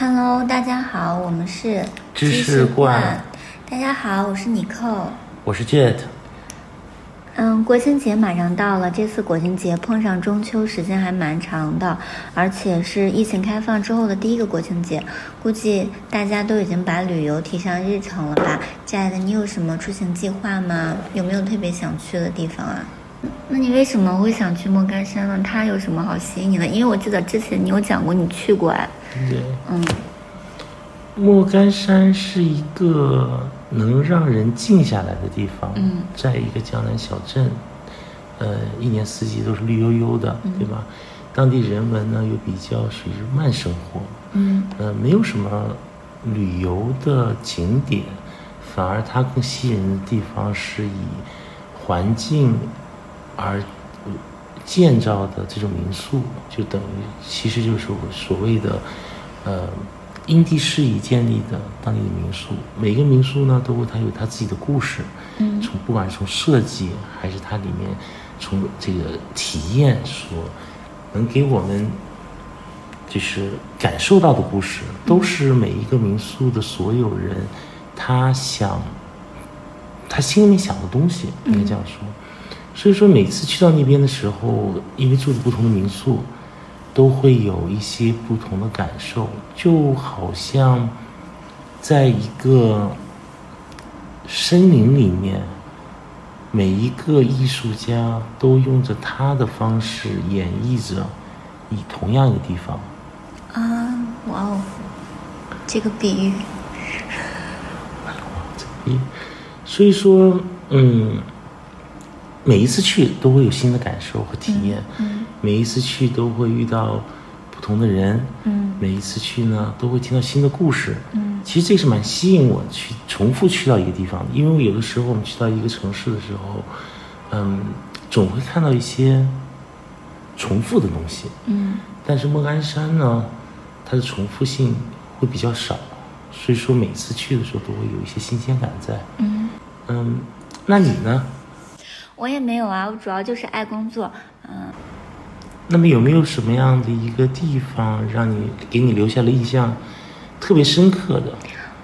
Hello，大家好，我们是知识罐。大家好，我是妮蔻。我是 Jet。嗯，国庆节马上到了，这次国庆节碰上中秋，时间还蛮长的，而且是疫情开放之后的第一个国庆节，估计大家都已经把旅游提上日程了吧？Jet，你有什么出行计划吗？有没有特别想去的地方啊？那你为什么会想去莫干山呢？它有什么好吸引你的？因为我记得之前你有讲过你去过哎。对。嗯。莫干山是一个能让人静下来的地方。嗯。在一个江南小镇，呃，一年四季都是绿油油的，对吧？当地人文呢又比较属于慢生活。嗯。呃，没有什么旅游的景点，反而它更吸引人的地方是以环境。而建造的这种民宿，就等于其实就是所谓的，呃，因地适宜建立的当地的民宿。每个民宿呢，都会它有它自己的故事。嗯，从不管是从设计，还是它里面从这个体验所能给我们就是感受到的故事，都是每一个民宿的所有人他想他心里面想的东西，应该这样说。所以说，每次去到那边的时候，因为住的不同的民宿，都会有一些不同的感受，就好像在一个森林里面，每一个艺术家都用着他的方式演绎着以同样一个地方。啊，哇哦，这个比喻，这个比喻，所以说，嗯。每一次去都会有新的感受和体验，每一次去都会遇到不同的人，每一次去呢都会听到新的故事。其实这是蛮吸引我去重复去到一个地方的，因为有的时候我们去到一个城市的时候，嗯，总会看到一些重复的东西。嗯，但是莫干山呢，它的重复性会比较少，所以说每次去的时候都会有一些新鲜感在。嗯嗯，那你呢？我也没有啊，我主要就是爱工作，嗯。那么有没有什么样的一个地方让你给你留下了印象特别深刻的？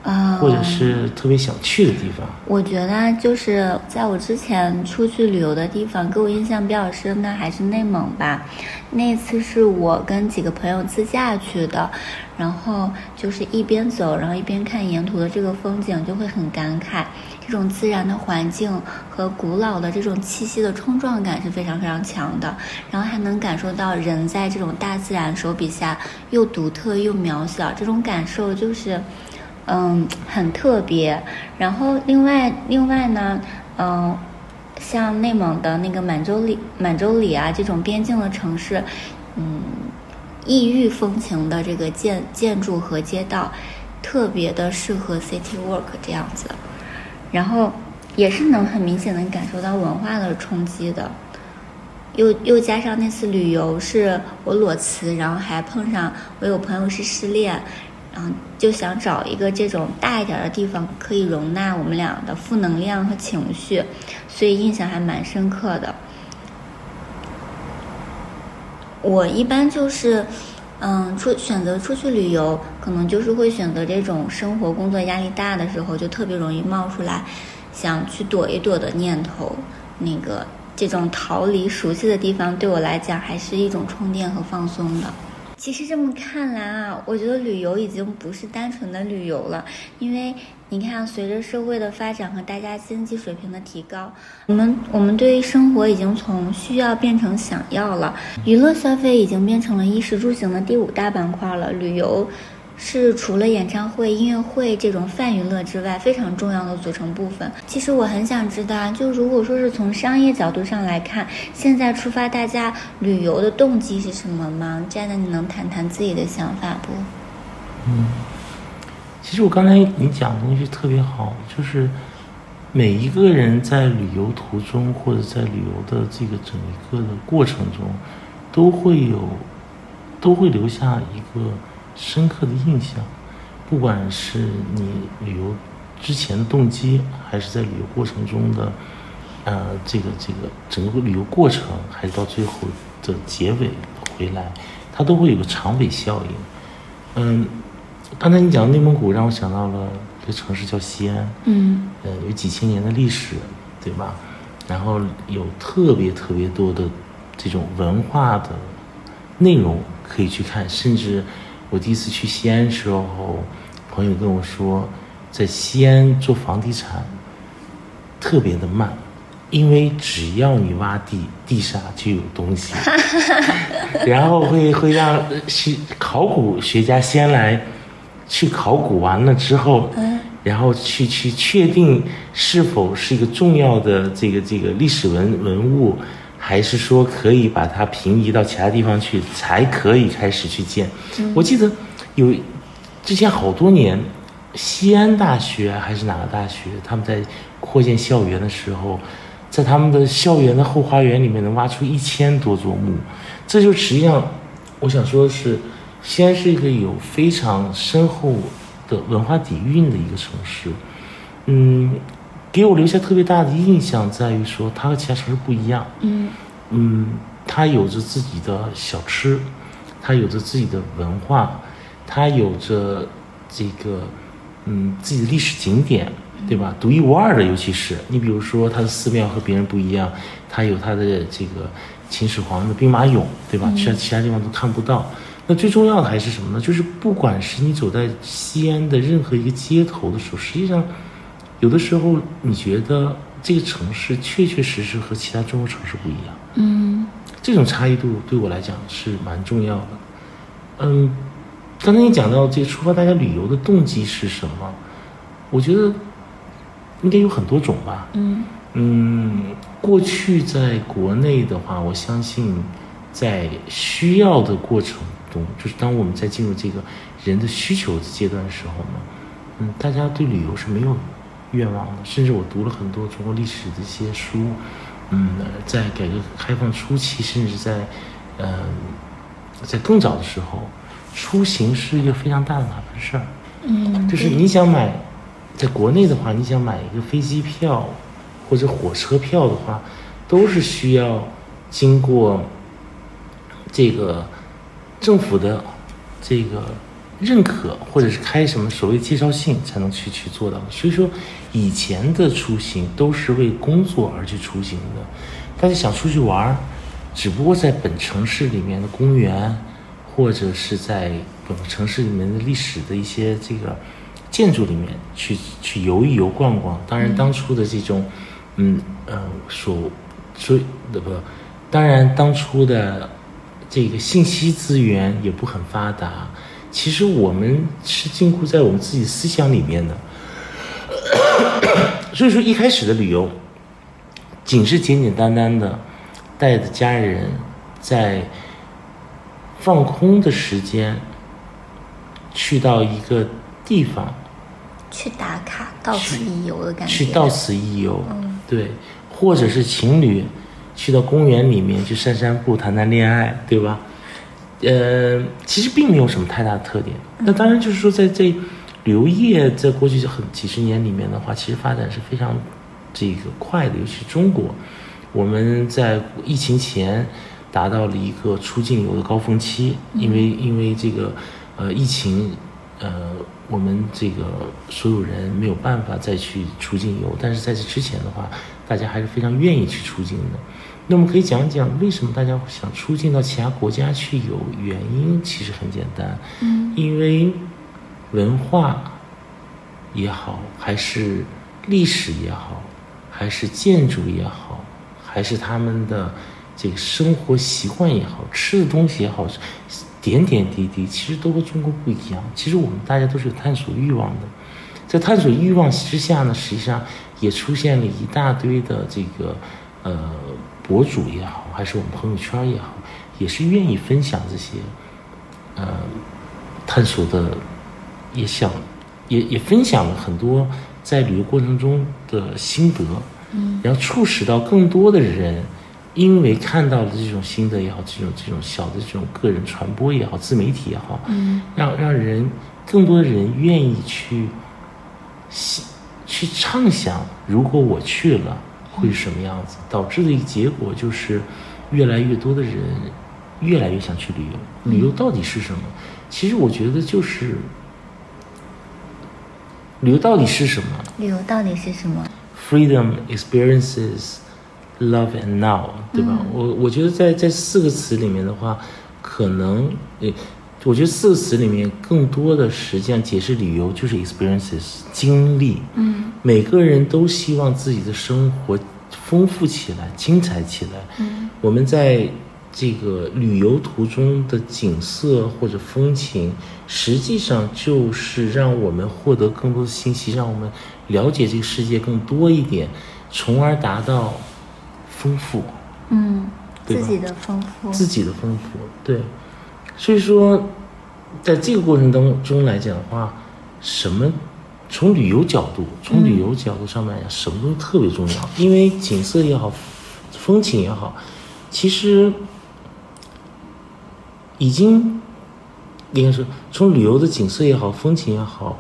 啊，或者是特别想去的地方？我觉得就是在我之前出去旅游的地方，给我印象比较深的还是内蒙吧。那次是我跟几个朋友自驾去的，然后就是一边走，然后一边看沿途的这个风景，就会很感慨。这种自然的环境和古老的这种气息的冲撞感是非常非常强的，然后还能感受到人在这种大自然手笔下又独特又渺小，这种感受就是，嗯，很特别。然后另外另外呢，嗯，像内蒙的那个满洲里满洲里啊这种边境的城市，嗯，异域风情的这个建建筑和街道，特别的适合 city work 这样子。然后，也是能很明显的感受到文化的冲击的，又又加上那次旅游是我裸辞，然后还碰上我有朋友是失恋，然后就想找一个这种大一点的地方可以容纳我们俩的负能量和情绪，所以印象还蛮深刻的。我一般就是。嗯，出选择出去旅游，可能就是会选择这种生活工作压力大的时候，就特别容易冒出来想去躲一躲的念头。那个这种逃离熟悉的地方，对我来讲还是一种充电和放松的。其实这么看来啊，我觉得旅游已经不是单纯的旅游了，因为你看，随着社会的发展和大家经济水平的提高，我们我们对于生活已经从需要变成想要了，娱乐消费已经变成了衣食住行的第五大板块了，旅游。是除了演唱会、音乐会这种泛娱乐之外，非常重要的组成部分。其实我很想知道，就如果说是从商业角度上来看，现在出发大家旅游的动机是什么吗？这样的你能谈谈自己的想法不？嗯，其实我刚才你讲的东西特别好，就是每一个人在旅游途中或者在旅游的这个整一个的过程中，都会有，都会留下一个。深刻的印象，不管是你旅游之前的动机，还是在旅游过程中的，呃，这个这个整个旅游过程，还是到最后的结尾回来，它都会有个长尾效应。嗯，刚才你讲内蒙古，让我想到了一个城市叫西安，嗯呃，有几千年的历史，对吧？然后有特别特别多的这种文化的内容可以去看，甚至我第一次去西安的时候，朋友跟我说，在西安做房地产特别的慢，因为只要你挖地，地下就有东西，然后会会让去考古学家先来去考古完了之后，然后去去确定是否是一个重要的这个这个历史文文物，还是说可以把它平移到其他地方去，才可以开始去建。我记得有之前好多年，西安大学还是哪个大学，他们在扩建校园的时候，在他们的校园的后花园里面能挖出一千多座墓，这就实际上我想说的是，西安是一个有非常深厚的文化底蕴的一个城市。嗯，给我留下特别大的印象在于说，它和其他城市不一样。嗯嗯，它有着自己的小吃，它有着自己的文化，它有着这个嗯自己的历史景点，对吧？独一无二的，尤其是你比如说它的寺庙和别人不一样，它有它的这个秦始皇的兵马俑，对吧？其他其他地方都看不到。那最重要的还是什么呢？就是不管是你走在西安的任何一个街头的时候，实际上有的时候你觉得这个城市确确实实和其他中国城市不一样。嗯这种差异度对我来讲是蛮重要的。嗯，刚才你讲到这个出发大家旅游的动机是什么？我觉得应该有很多种吧。嗯嗯，过去在国内的话，我相信在需要的过程中，就是当我们在进入这个人的需求的阶段的时候呢，嗯，大家对旅游是没有愿望的。甚至我读了很多中国历史的一些书，嗯，在改革开放初期，甚至在嗯、在更早的时候，出行是一个非常大的麻烦事儿。嗯，就是你想买，在国内的话，你想买一个飞机票或者火车票的话，都是需要经过这个政府的这个认可，或者是开什么所谓介绍信才能去去做到。所以说，以前的出行都是为工作而去出行的，大家想出去玩儿，只不过在本城市里面的公园。或者是在本城市里面的历史的一些这个建筑里面去去游一游、逛逛。当然，当初的这种，嗯呃，所所以的不，当然当初的这个信息资源也不很发达。其实我们是禁锢在我们自己思想里面的。所以说，一开始的旅游，仅是简简单单的带着家人在。放空的时间，去到一个地方，去打卡，到此一游的感觉。去到此一游，嗯对，或者是情侣去到公园里面去散散步、谈谈恋爱，对吧？呃，其实并没有什么太大的特点。那当然就是说，在这旅游业在过去很几十年里面的话，其实发展是非常这个快的，尤其是中国，我们在疫情前。达到了一个出境游的高峰期，因为因为这个，呃，疫情，呃，我们这个所有人没有办法再去出境游，但是在这之前的话，大家还是非常愿意去出境的。那么可以讲讲为什么大家想出境到其他国家去游？原因其实很简单，嗯，因为文化也好，还是历史也好，还是建筑也好，还是他们的。这个生活习惯也好，吃的东西也好，点点滴滴其实都和中国不一样。其实我们大家都是有探索欲望的，在探索欲望之下呢，实际上也出现了一大堆的这个呃博主也好，还是我们朋友圈也好，也是愿意分享这些呃探索的，也想也也分享了很多在旅游过程中的心得，嗯，然后促使到更多的人。因为看到了这种心得也好，这种这种小的这种个人传播也好，自媒体也好，嗯，让让人更多的人愿意去，去畅想，如果我去了会是什么样子，导致的一个结果就是，越来越多的人越来越想去旅游。旅游到底是什么？其实我觉得就是旅游到底是什么旅游到底是什么？？Freedom, experiences, love and now，对吧？嗯我我觉得在在四个词里面的话，可能呃，我觉得四个词里面更多的实际上解释旅游就是 experiences 经历。嗯每个人都希望自己的生活丰富起来、精彩起来。嗯我们在这个旅游途中的景色或者风情，实际上就是让我们获得更多的信息，让我们了解这个世界更多一点，从而达到丰富嗯，自己的丰富。自己的丰富。对，所以说，在这个过程当中来讲的话，什么？从旅游角度，从旅游角度上面来讲，什么东西特别重要？因为景色也好，风情也好，其实已经应该说，从旅游的景色也好，风情也好，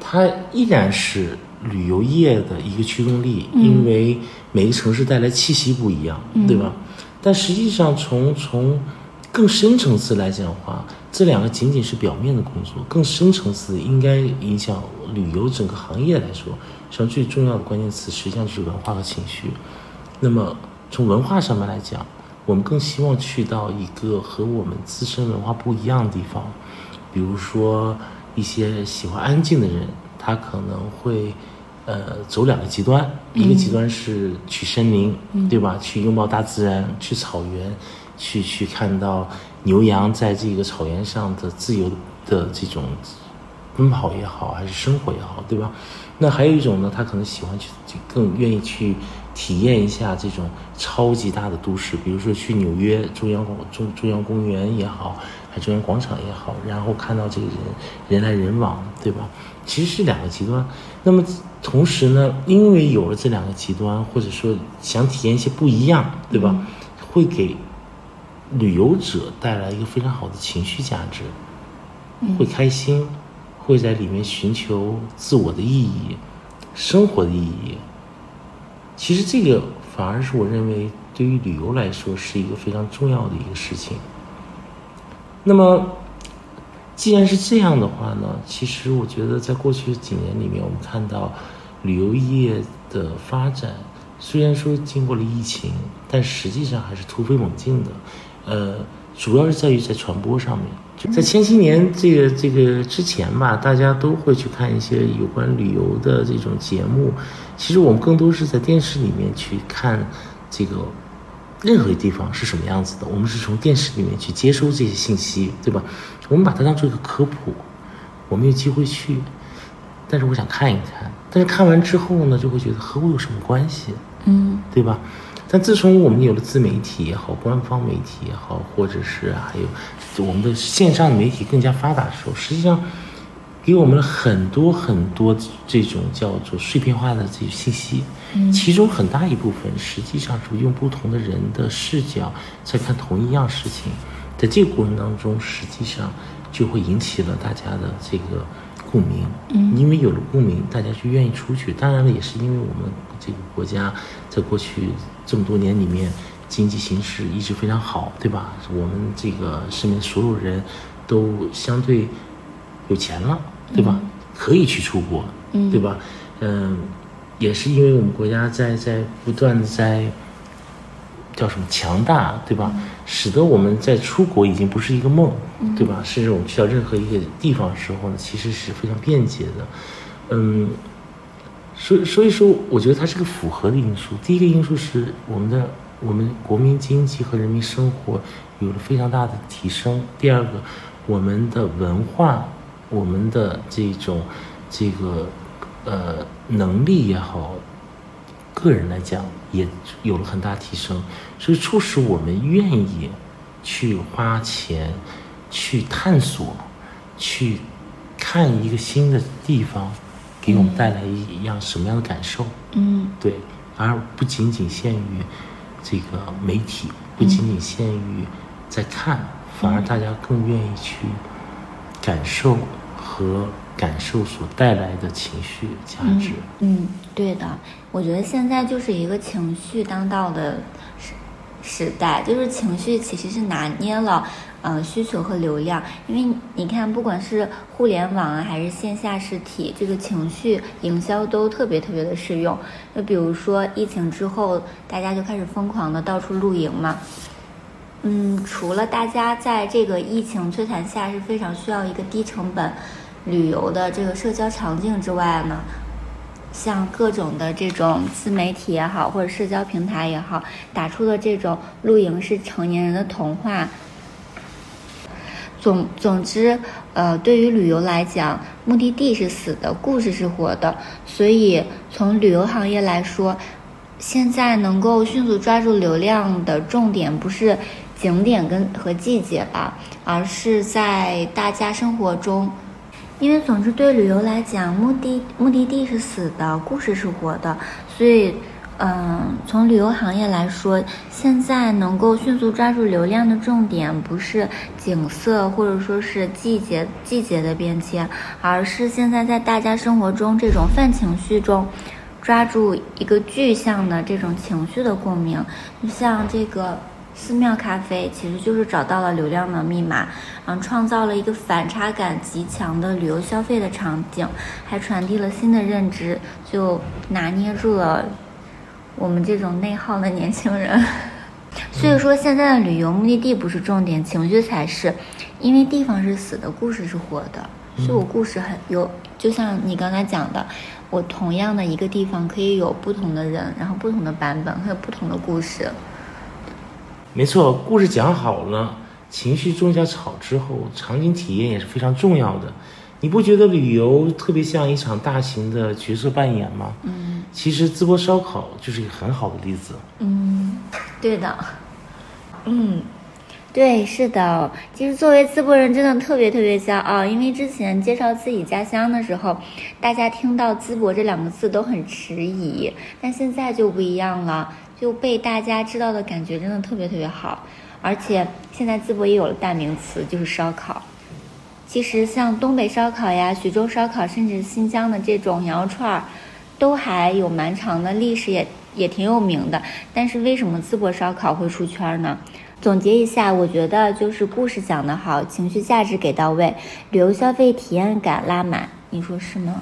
它依然是旅游业的一个驱动力，因为每个城市带来气息不一样，对吧？但实际上从，从更深层次来讲的话，这两个仅仅是表面的工作，更深层次应该影响旅游整个行业来说，实际上最重要的关键词实际上就是文化和情绪。那么从文化上面来讲，我们更希望去到一个和我们自身文化不一样的地方，比如说一些喜欢安静的人，他可能会呃走两个极端，一个极端是去森林，对吧？去拥抱大自然，去草原，去去看到牛羊在这个草原上的自由的这种奔跑也好，还是生活也好，对吧？那还有一种呢，他可能喜欢去，就更愿意去体验一下这种超级大的都市，比如说去纽约中央广中中央公园也好，还中央广场也好，然后看到这个人人来人往，对吧？其实是两个极端。那么同时呢，因为有了这两个极端，或者说想体验一些不一样，对吧？会给旅游者带来一个非常好的情绪价值，会开心，会在里面寻求自我的意义、生活的意义。其实这个反而是我认为对于旅游来说是一个非常重要的一个事情。那么，既然是这样的话呢，其实我觉得在过去几年里面，我们看到旅游业的发展，虽然说经过了疫情，但实际上还是突飞猛进的。呃，主要是在于在传播上面。在千禧年这个这个之前吧，大家都会去看一些有关旅游的这种节目。其实我们更多是在电视里面去看这个任何地方是什么样子的，我们是从电视里面去接收这些信息，对吧？我们把它当做一个科普，我们有机会去，但是我想看一看，但是看完之后呢，就会觉得和我有什么关系，嗯对吧？但自从我们有了自媒体也好，官方媒体也好，或者是还有我们的线上的媒体更加发达的时候，实际上给我们了很多很多这种叫做碎片化的这些信息，其中很大一部分实际上是用不同的人的视角在看同一样事情，在这个过程当中，实际上就会引起了大家的这个共鸣，嗯，因为有了共鸣，大家就愿意出去。当然了，也是因为我们这个国家在过去这么多年里面，经济形势一直非常好，对吧？我们这个身边所有人都相对有钱了，对吧？可以去出国，嗯对吧？嗯，也是因为我们国家在在不断的在叫什么强大，对吧？使得我们在出国已经不是一个梦，对吧？甚至我们去到任何一个地方的时候呢，其实是非常便捷的。嗯，所以所以说，我觉得它是个复合的因素。第一个因素是我们的我们国民经济和人民生活有了非常大的提升。第二个，我们的文化，我们的这种这个呃能力也好，个人来讲也有了很大提升，所以促使我们愿意去花钱去探索，去看一个新的地方，给我们带来一样什么样的感受？嗯对，而不仅仅限于这个媒体，不仅仅限于在看，反而大家更愿意去感受和感受所带来的情绪价值。嗯，对的，我觉得现在就是一个情绪当道的时时代，就是情绪其实是拿捏了，嗯、需求和流量。因为你看，不管是互联网啊，还是线下实体，这个情绪营销都特别特别的适用。就比如说疫情之后，大家就开始疯狂的到处露营嘛。嗯，除了大家在这个疫情摧残下是非常需要一个低成本旅游的这个社交场景之外呢，像各种的这种自媒体也好，或者社交平台也好，打出的这种露营是成年人的童话。总总之，呃，对于旅游来讲，目的地是死的，故事是活的。所以，从旅游行业来说，现在能够迅速抓住流量的重点不是景点跟和季节吧，而是在大家生活中。因为总之对旅游来讲，目的目的地是死的，故事是活的，所以，嗯，从旅游行业来说，现在能够迅速抓住流量的重点不是景色或者说是季节季节的变迁，而是现在在大家生活中这种泛情绪中。抓住一个具象的这种情绪的共鸣，就像这个寺庙咖啡，其实就是找到了流量的密码，嗯，创造了一个反差感极强的旅游消费的场景，还传递了新的认知，就拿捏住了我们这种内耗的年轻人。所以说，现在的旅游目的地不是重点，情绪才是，因为地方是死的，故事是活的，所以我故事很有，就像你刚才讲的。我同样的一个地方可以有不同的人，然后不同的版本，还有不同的故事。没错，故事讲好了，情绪种下草之后，场景体验也是非常重要的。你不觉得旅游特别像一场大型的角色扮演吗？嗯，其实淄博烧烤就是一个很好的例子。嗯，对的。嗯，对，是的。其实作为淄博人，真的特别特别骄傲，因为之前介绍自己家乡的时候，大家听到淄博这两个字都很迟疑，但现在就不一样了，就被大家知道的感觉真的特别特别好。而且现在淄博也有了代名词，就是烧烤。其实像东北烧烤呀、徐州烧烤，甚至新疆的这种羊肉串儿，都还有蛮长的历史，也也挺有名的。但是为什么淄博烧烤会出圈呢？总结一下，我觉得就是故事讲得好，情绪价值给到位，旅游消费体验感拉满，你说是吗？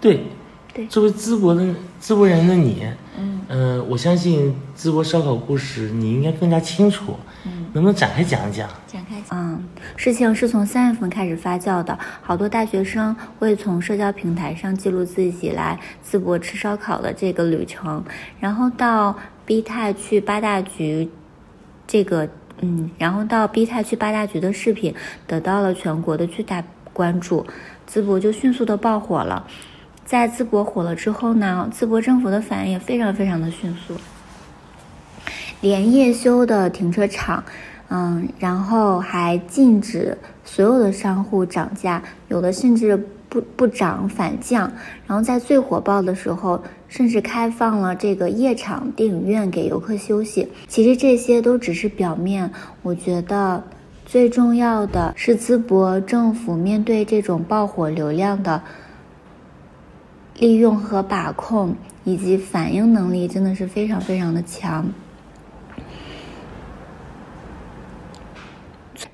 对，对作为淄博的淄博人的你，嗯呃，我相信淄博烧烤故事你应该更加清楚，嗯，能不能展开讲一讲？展开讲嗯，事情是从三月份开始发酵的，好多大学生会从社交平台上记录自己来淄博吃烧烤的这个旅程，然后到 B 泰去八大局。这个嗯，然后到 B 泰去八大局的视频得到了全国的巨大关注，淄博就迅速的爆火了。在淄博火了之后呢，淄博政府的反应也非常非常的迅速，连夜修的停车场，嗯，然后还禁止所有的商户涨价，有的甚至不不涨反降。然后在最火爆的时候，甚至开放了这个夜场电影院给游客休息。其实这些都只是表面，我觉得最重要的是淄博政府面对这种爆火流量的利用和把控，以及反应能力，真的是非常非常的强。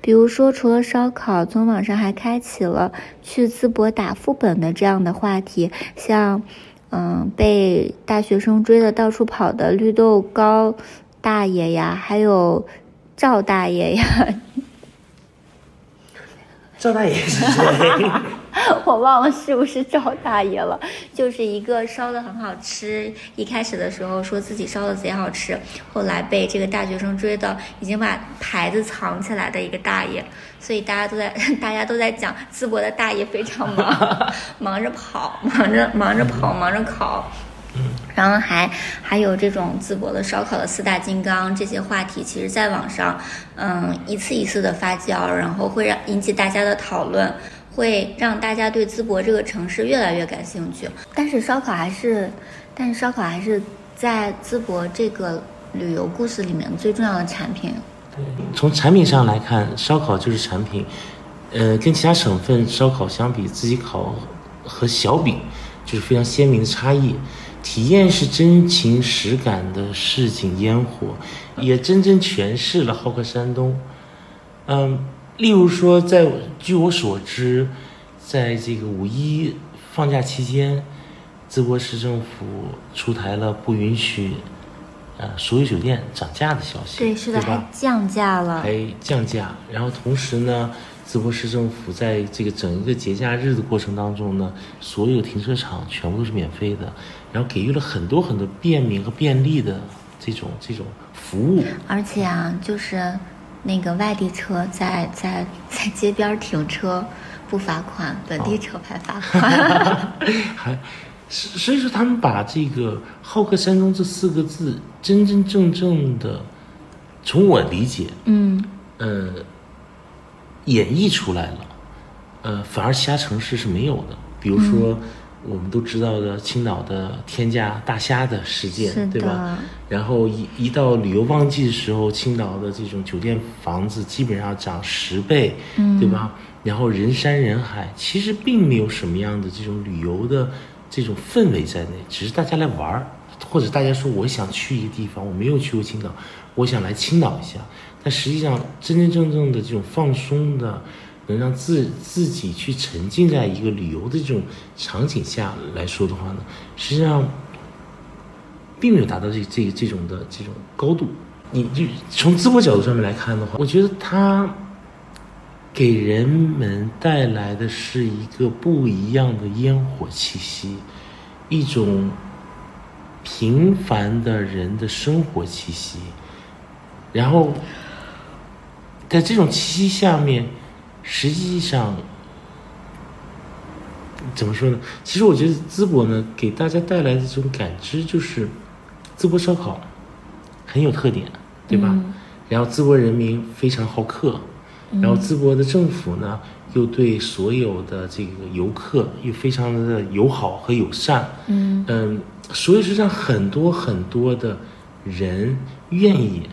比如说，除了烧烤，从网上还开启了去淄博打副本的这样的话题，像，嗯，被大学生追的到处跑的绿豆糕大爷呀，还有赵大爷呀，赵大爷是谁？我忘了是不是赵大爷了，就是一个烧的很好吃，一开始的时候说自己烧的贼好吃，后来被这个大学生追的已经把牌子藏起来的一个大爷，所以大家都在 大家都在讲淄博的大爷非常忙，忙着跑，忙着忙着跑，忙着烤。然后还还有这种淄博的烧烤的四大金刚这些话题，其实在网上，嗯，一次一次的发酵，然后会让引起大家的讨论。会让大家对淄博这个城市越来越感兴趣，但是烧烤还是，但是烧烤还是在淄博这个旅游故事里面最重要的产品。对，从产品上来看，烧烤就是产品。呃，跟其他省份烧烤相比，自己烤和小饼就是非常鲜明的差异。体验是真情实感的市井烟火，也真正诠释了好客山东。嗯，例如说，在据我所知，在这个五一放假期间，淄博市政府出台了不允许呃所有酒店涨价的消息。对，是的，还降价了。还降价，然后同时呢。淄博市政府在这个整一个节假日的过程当中呢，所有停车场全部都是免费的，然后给予了很多很多便民和便利的这种这种服务。而且啊，就是那个外地车在在在街边停车不罚款，本地车牌罚款。还，所以说他们把这个“好客山东”这四个字真真正正的，从我理解，嗯，呃。演绎出来了，呃，反而其他城市是没有的。比如说，我们都知道的青岛的天价大虾的事件，对吧？然后一一到旅游旺季的时候，青岛的这种酒店房子基本上涨十倍，对吧？然后人山人海，其实并没有什么样的这种旅游的这种氛围在内，只是大家来玩儿，或者大家说我想去一个地方，我没有去过青岛，我想来青岛一下。但实际上，真真正正的这种放松的，能让自自己去沉浸在一个旅游的这种场景下来说的话呢，实际上并没有达到这这这种的这种高度。你就从淄博角度上面来看的话，我觉得它给人们带来的是一个不一样的烟火气息，一种平凡的人的生活气息，然后。在这种气息下面，实际上怎么说呢？其实我觉得淄博呢，给大家带来的这种感知就是，淄博烧烤很有特点，对吧？然后淄博人民非常好客，然后淄博的政府呢，又对所有的这个游客又非常的友好和友善。嗯嗯，所以实际上很多很多的人愿意。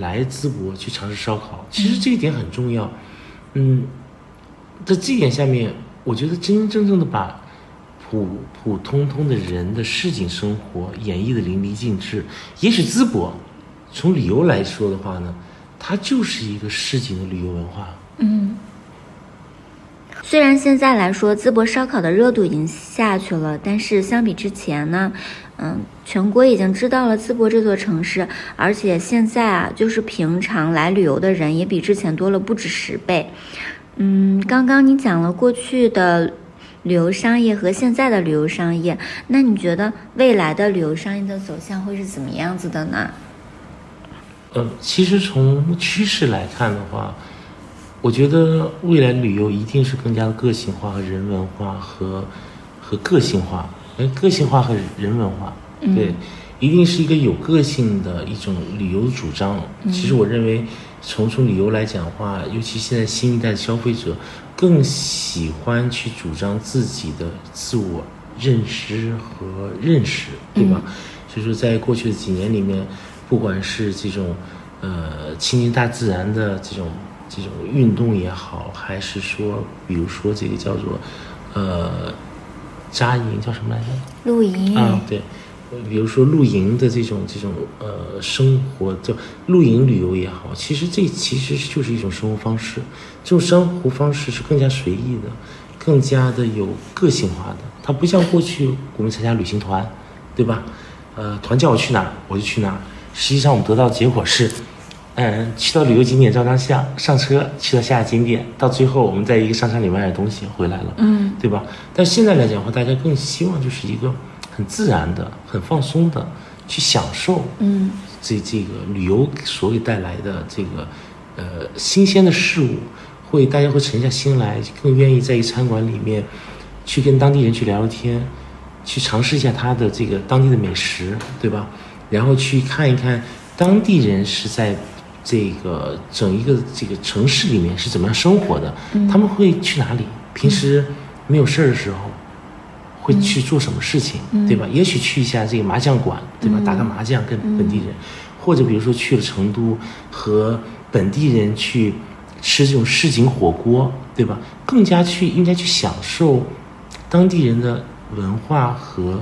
来淄博去尝试烧烤，其实这一点很重要。嗯，在这一点下面，我觉得真真正正的把普普通通的人的市井生活演绎的淋漓尽致。也许淄博从旅游来说的话呢，它就是一个市井的旅游文化。嗯。虽然现在来说，淄博烧烤的热度已经下去了，但是相比之前呢，嗯，全国已经知道了淄博这座城市，而且现在啊，就是平常来旅游的人也比之前多了不止十倍。嗯，刚刚你讲了过去的旅游商业和现在的旅游商业，那你觉得未来的旅游商业的走向会是怎么样子的呢？嗯，其实从趋势来看的话。我觉得未来旅游一定是更加的个性化和人文化和和个性化，哎，个性化和人文化，对，一定是一个有个性的一种旅游主张。其实我认为，从从理由来讲的话，尤其现在新一代的消费者更喜欢去主张自己的自我认知和认识，对吧？所以说，在过去的几年里面，不管是这种呃亲近大自然的这种。这种运动也好，还是说，比如说这个叫做，呃，扎营叫什么来着？露营啊，对，比如说露营的这种这种呃生活，就露营旅游也好，其实这其实就是一种生活方式。这种生活方式是更加随意的，更加的有个性化的。它不像过去我们参加旅行团，对吧？呃，团叫我去哪儿我就去哪儿。实际上我们得到的结果是。嗯，去到旅游景点照张相，上车去到下一个景点，到最后我们在一个商场里买点东西回来了，嗯，对吧？但现在来讲的话，大家更希望就是一个很自然的、很放松的去享受，嗯，这这个旅游所给带来的这个呃新鲜的事物，会大家会沉下心来，更愿意在一餐馆里面去跟当地人去聊聊天，去尝试一下他的这个当地的美食，对吧？然后去看一看当地人是在。这个整一个这个城市里面是怎么样生活的？他们会去哪里？平时没有事儿的时候，会去做什么事情？对吧？也许去一下这个麻将馆，对吧？打个麻将跟本地人，或者比如说去了成都，和本地人去吃这种市井火锅，对吧？更加去应该去享受当地人的文化和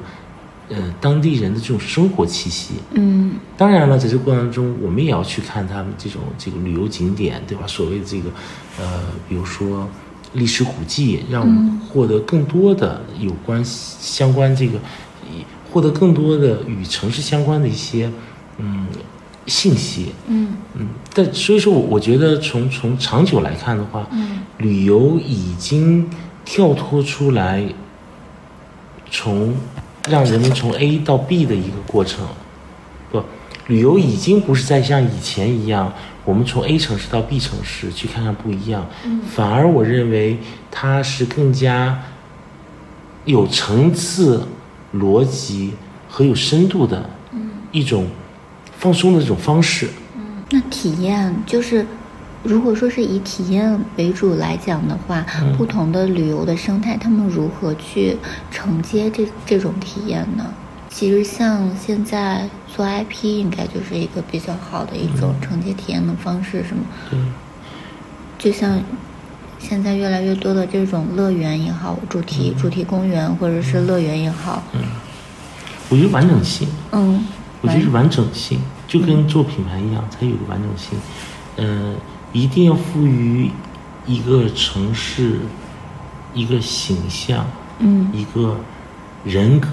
呃当地人的这种生活气息。嗯当然了，在这个过程中，我们也要去看他们这种这个旅游景点，对吧？所谓的这个，呃，比如说历史古迹，让我们获得更多的有关相关这个，以获得更多的与城市相关的一些嗯信息。嗯。嗯，但所以说我我觉得从从长久来看的话，嗯。旅游已经跳脱出来，从让人们从 A 到 B 的一个过程，不，旅游已经不是在像以前一样，我们从 A 城市到 B 城市去看看不一样，反而我认为它是更加有层次、逻辑和有深度的一种放松的这种方式。那体验就是，如果说是以体验为主来讲的话，嗯不同的旅游的生态，他们如何去承接这这种体验呢？其实像现在做 IP，应该就是一个比较好的一种承接体验的方式，是吗？对，就像现在越来越多的这种乐园也好，主题、主题公园或者是乐园也好，嗯。我觉得完整性。嗯，我觉得是完整性，就跟做品牌一样，才有个完整性。嗯、一定要赋予一个城市一个形象，嗯。一个人格，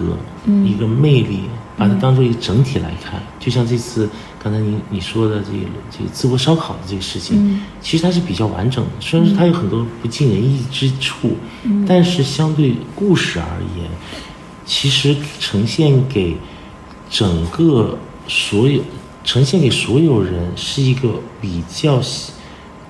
嗯一个魅力，把它当做一个整体来看。就像这次刚才你你说的这个这个淄博烧烤的这个事情，嗯。其实它是比较完整的，虽然说它有很多不尽人意之处，嗯。但是相对故事而言，其实呈现给整个所有呈现给所有人是一个比较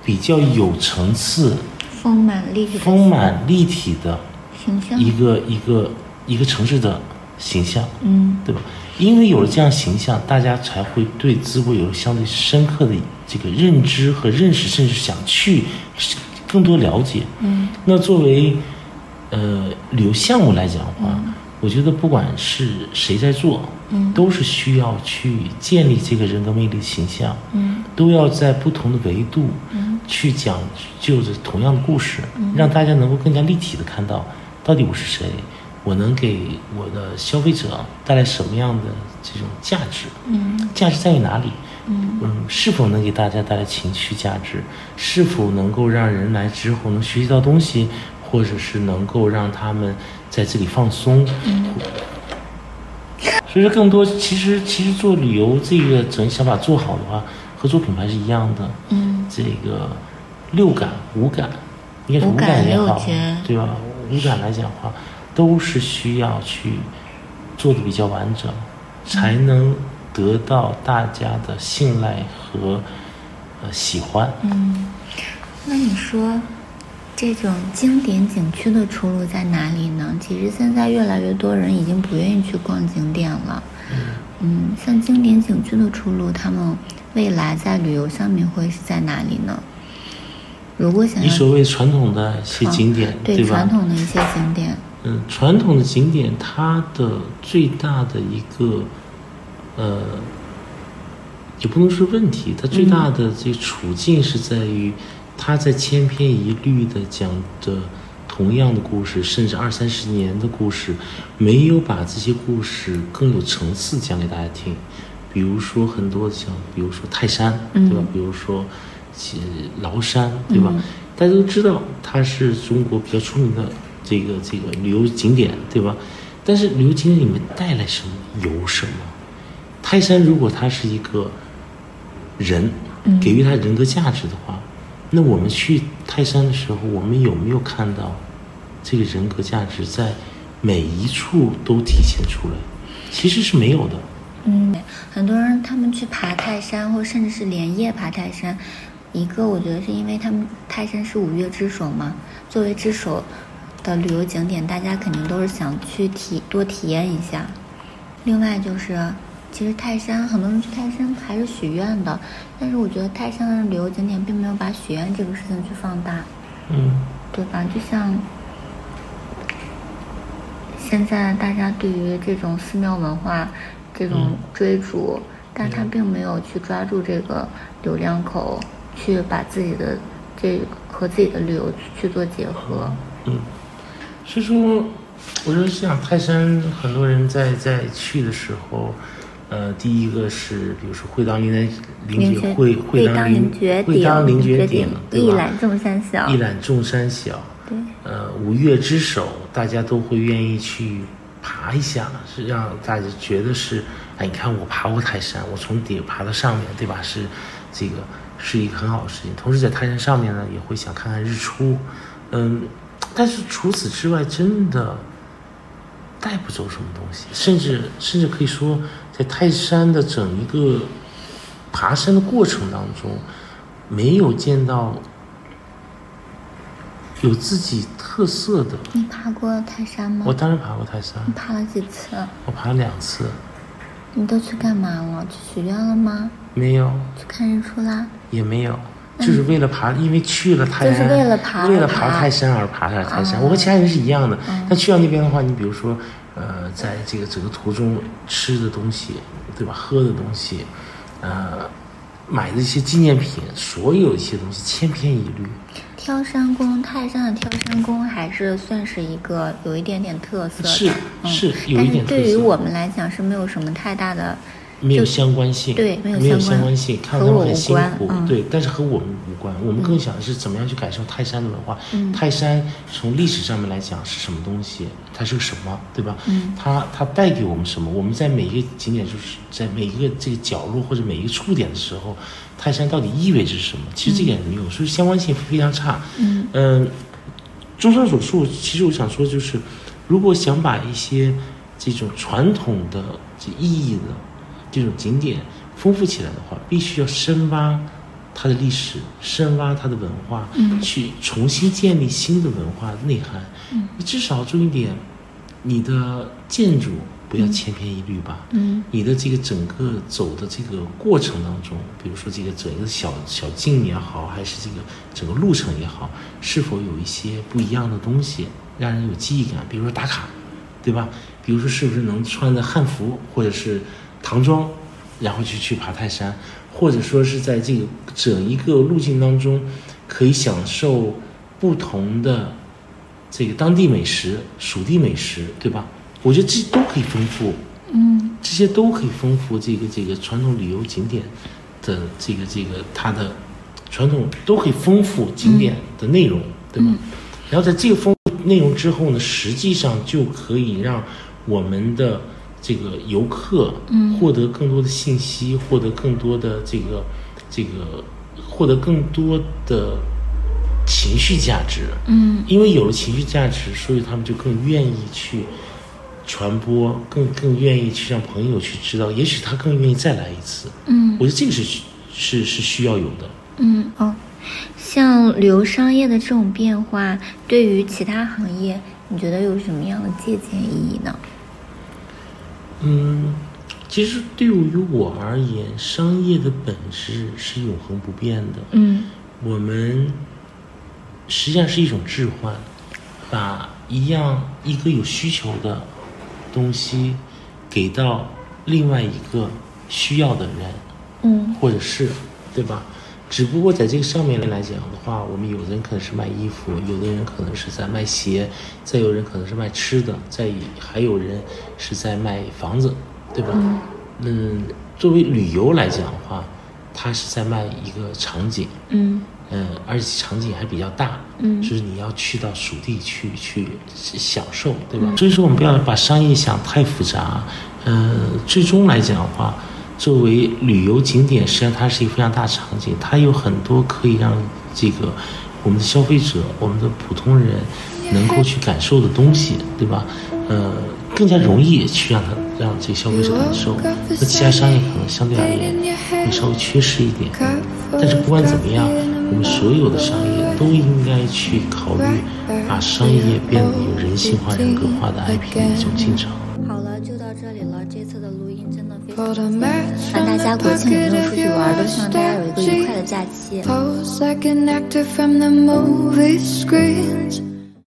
比较有层次、丰满立体丰满立体的形象，一个一个一个城市的形象，嗯。对吧？因为有了这样形象，大家才会对淄博有相对深刻的这个认知和认识，甚至想去更多了解。嗯。那作为呃旅游项目来讲的话，我觉得不管是谁在做，嗯。都是需要去建立这个人格魅力形象，嗯。都要在不同的维度嗯。去讲就着同样的故事，让大家能够更加立体的看到到底我是谁，我能给我的消费者带来什么样的这种价值，嗯价值在于哪里？嗯嗯，是否能给大家带来情绪价值？是否能够让人来之后能学习到东西，或者是能够让他们在这里放松？所以说，更多其实其实做旅游这个整想法做好的话，和做品牌是一样的。嗯这个六感、五感，应该是五感也好，对吧？五感来讲的话，都是需要去做的比较完整，才能得到大家的信赖和呃喜欢。嗯，那你说这种经典景区的出路在哪里呢？其实现在越来越多人已经不愿意去逛景点了。嗯，像经典景区的出路，他们未来在旅游上面会是在哪里呢？如果想要你所谓传统的一些景点，对对吧传？统的一些景点，嗯，传统的景点它的最大的一个呃，也不能说问题，它最大的这个处境是在于，它在千篇一律的讲着同样的故事，甚至二三十年的故事，没有把这些故事更有层次讲给大家听。比如说很多像，比如说泰山，对吧？嗯比如说其崂山，对吧？嗯大家都知道它是中国比较出名的这个这个旅游景点，对吧？但是旅游景点里面带来什么，有什么？泰山如果它是一个人，嗯给予他人格价值的话，那我们去泰山的时候，我们有没有看到这个人格价值在每一处都体现出来？其实是没有的。嗯，很多人他们去爬泰山，或甚至是连夜爬泰山，一个我觉得是因为他们泰山是五岳之首嘛，作为之首的旅游景点，大家肯定都是想去体多体验一下。另外就是，其实泰山很多人去泰山还是许愿的，但是我觉得泰山的旅游景点并没有把许愿这个事情去放大。嗯对吧？就像现在大家对于这种寺庙文化这种追逐，但他并没有去抓住这个流量口，去把自己的这和自己的旅游去做结合。嗯，所以说我就是这样，泰山很多人在在去的时候，呃，第一个是比如说会当凌绝凌绝会会当凌绝会当凌绝顶，对吧？一览众山小，一览众山小。对。呃，五岳之首，大家都会愿意去爬一下，是让大家觉得是，哎，你看我爬过泰山，我从底爬到上面对吧？是这个是一个很好的事情。同时在泰山上面呢，也会想看看日出，嗯。但是除此之外，真的带不走什么东西，甚至甚至可以说，在泰山的整一个爬山的过程当中，没有见到有自己特色的。你爬过泰山吗？我当然爬过泰山。你爬了几次？我爬了两次。你都去干嘛了？去许愿了吗？没有。去看日出啦？也没有。就是为了爬，因为去了泰山，就是为了爬，为了爬泰山而爬上泰山。我和其他人是一样的。但去到那边的话，你比如说，呃，在这个整个途中吃的东西，对吧？喝的东西，呃，买的一些纪念品，所有一些东西千篇一律。挑山宫，泰山的挑山宫还是算是一个有一点点特色的，是是有一点特色。对于我们来讲是没有什么太大的。没有相关性，对，没有相关性，看他们很辛苦，对，但是和我们无关。我们更想的是怎么样去感受泰山的文化。泰山从历史上面来讲是什么东西？它是个什么，对吧？嗯它它带给我们什么？我们在每一个景点，就是在每一个这个角落或者每一个触点的时候，泰山到底意味着什么？其实这点没有，所以相关性非常差。嗯嗯，综上所述，其实我想说就是，如果想把一些这种传统的这意义的。这种景点丰富起来的话，必须要深挖它的历史，深挖它的文化，嗯，去重新建立新的文化内涵。嗯，你至少注意点，你的建筑不要千篇一律吧。嗯，你的这个整个走的这个过程当中，比如说这个整个小小径也好，还是这个整个路程也好，是否有一些不一样的东西，让人有记忆感？比如说打卡，对吧？比如说是不是能穿着汉服，或者是。唐装，然后去去爬泰山，或者说是在这个整一个路径当中，可以享受不同的这个当地美食、属地美食，对吧？我觉得这都可以丰富，嗯，这些都可以丰富这个这个传统旅游景点的这个这个它的传统都可以丰富景点的内容，对吧？然后在这个丰富内容之后呢，实际上就可以让我们的。这个游客获得更多的信息，获得更多的这个这个，获得更多的情绪价值。嗯，因为有了情绪价值，所以他们就更愿意去传播，更更愿意去让朋友去知道，也许他更愿意再来一次。嗯，我觉得这个是是是需要有的。嗯哦，像旅游商业的这种变化，对于其他行业，你觉得有什么样的借鉴意义呢？嗯，其实对于我而言，商业的本质是永恒不变的。嗯，我们实际上是一种置换，把一样一个有需求的东西给到另外一个需要的人，嗯，或者是，对吧？只不过在这个上面来讲的话，我们有的人可能是卖衣服，有的人可能是在卖鞋，再有人可能是卖吃的，再还有人是在卖房子，对吧？嗯，作为旅游来讲的话，它是在卖一个场景，嗯嗯，而且场景还比较大，嗯，就是你要去到属地去去享受，对吧？所以说我们不要把商业想太复杂，呃，最终来讲的话。作为旅游景点，实际上它是一个非常大场景，它有很多可以让这个我们的消费者、我们的普通人能够去感受的东西，对吧？呃，更加容易去让他让这个消费者感受。那其他商业可能相对而言会稍微缺失一点，但是不管怎么样，我们所有的商业都应该去考虑把商业变得有人性化、人格化的 IP 的一种进程。音真的非常的满，大家国庆有没有出去玩？都希望大家有一个愉快的假期。